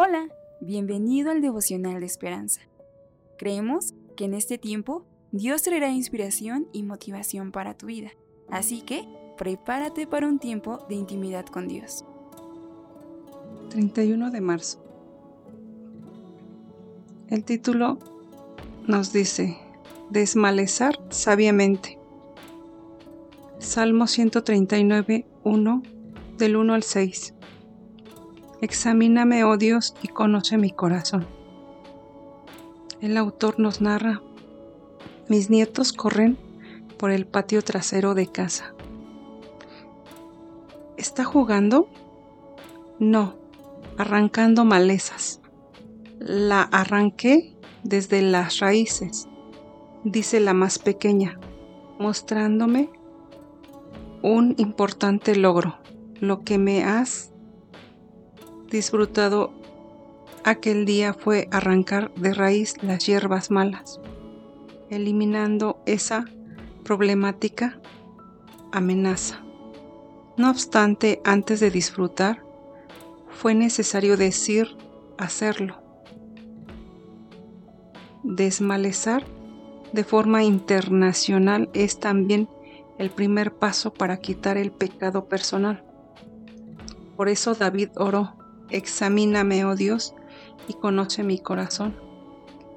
Hola, bienvenido al devocional de esperanza. Creemos que en este tiempo Dios traerá inspiración y motivación para tu vida, así que prepárate para un tiempo de intimidad con Dios. 31 de marzo. El título nos dice, Desmalezar sabiamente. Salmo 139, 1, del 1 al 6. Examíname, oh Dios, y conoce mi corazón. El autor nos narra, mis nietos corren por el patio trasero de casa. ¿Está jugando? No, arrancando malezas. La arranqué desde las raíces, dice la más pequeña, mostrándome un importante logro, lo que me has disfrutado aquel día fue arrancar de raíz las hierbas malas, eliminando esa problemática amenaza. No obstante, antes de disfrutar, fue necesario decir hacerlo. Desmalezar de forma internacional es también el primer paso para quitar el pecado personal. Por eso David oró, Examíname, oh Dios, y conoce mi corazón,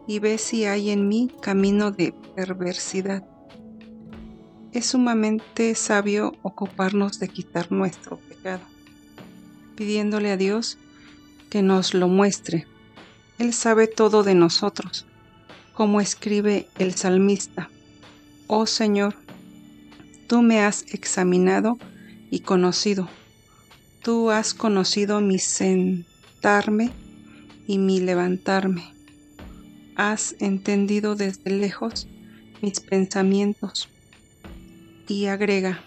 y ve si hay en mí camino de perversidad. Es sumamente sabio ocuparnos de quitar nuestro pecado, pidiéndole a Dios que nos lo muestre. Él sabe todo de nosotros, como escribe el salmista. Oh Señor, tú me has examinado y conocido Tú has conocido mi sentarme y mi levantarme. Has entendido desde lejos mis pensamientos. Y agrega,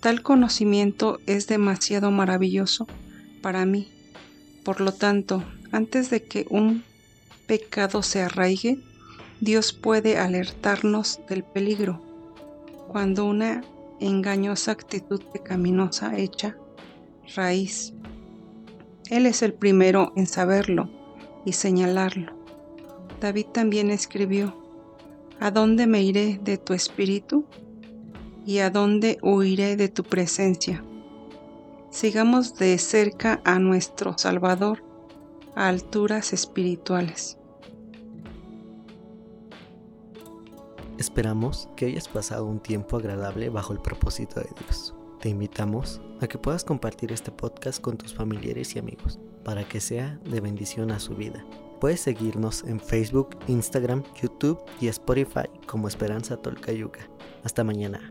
tal conocimiento es demasiado maravilloso para mí. Por lo tanto, antes de que un pecado se arraigue, Dios puede alertarnos del peligro. Cuando una engañosa actitud pecaminosa hecha raíz. Él es el primero en saberlo y señalarlo. David también escribió, ¿A dónde me iré de tu espíritu? ¿Y a dónde huiré de tu presencia? Sigamos de cerca a nuestro Salvador a alturas espirituales. Esperamos que hayas pasado un tiempo agradable bajo el propósito de Dios. Te invitamos a que puedas compartir este podcast con tus familiares y amigos para que sea de bendición a su vida. Puedes seguirnos en Facebook, Instagram, YouTube y Spotify como Esperanza Tolcayuca. Hasta mañana.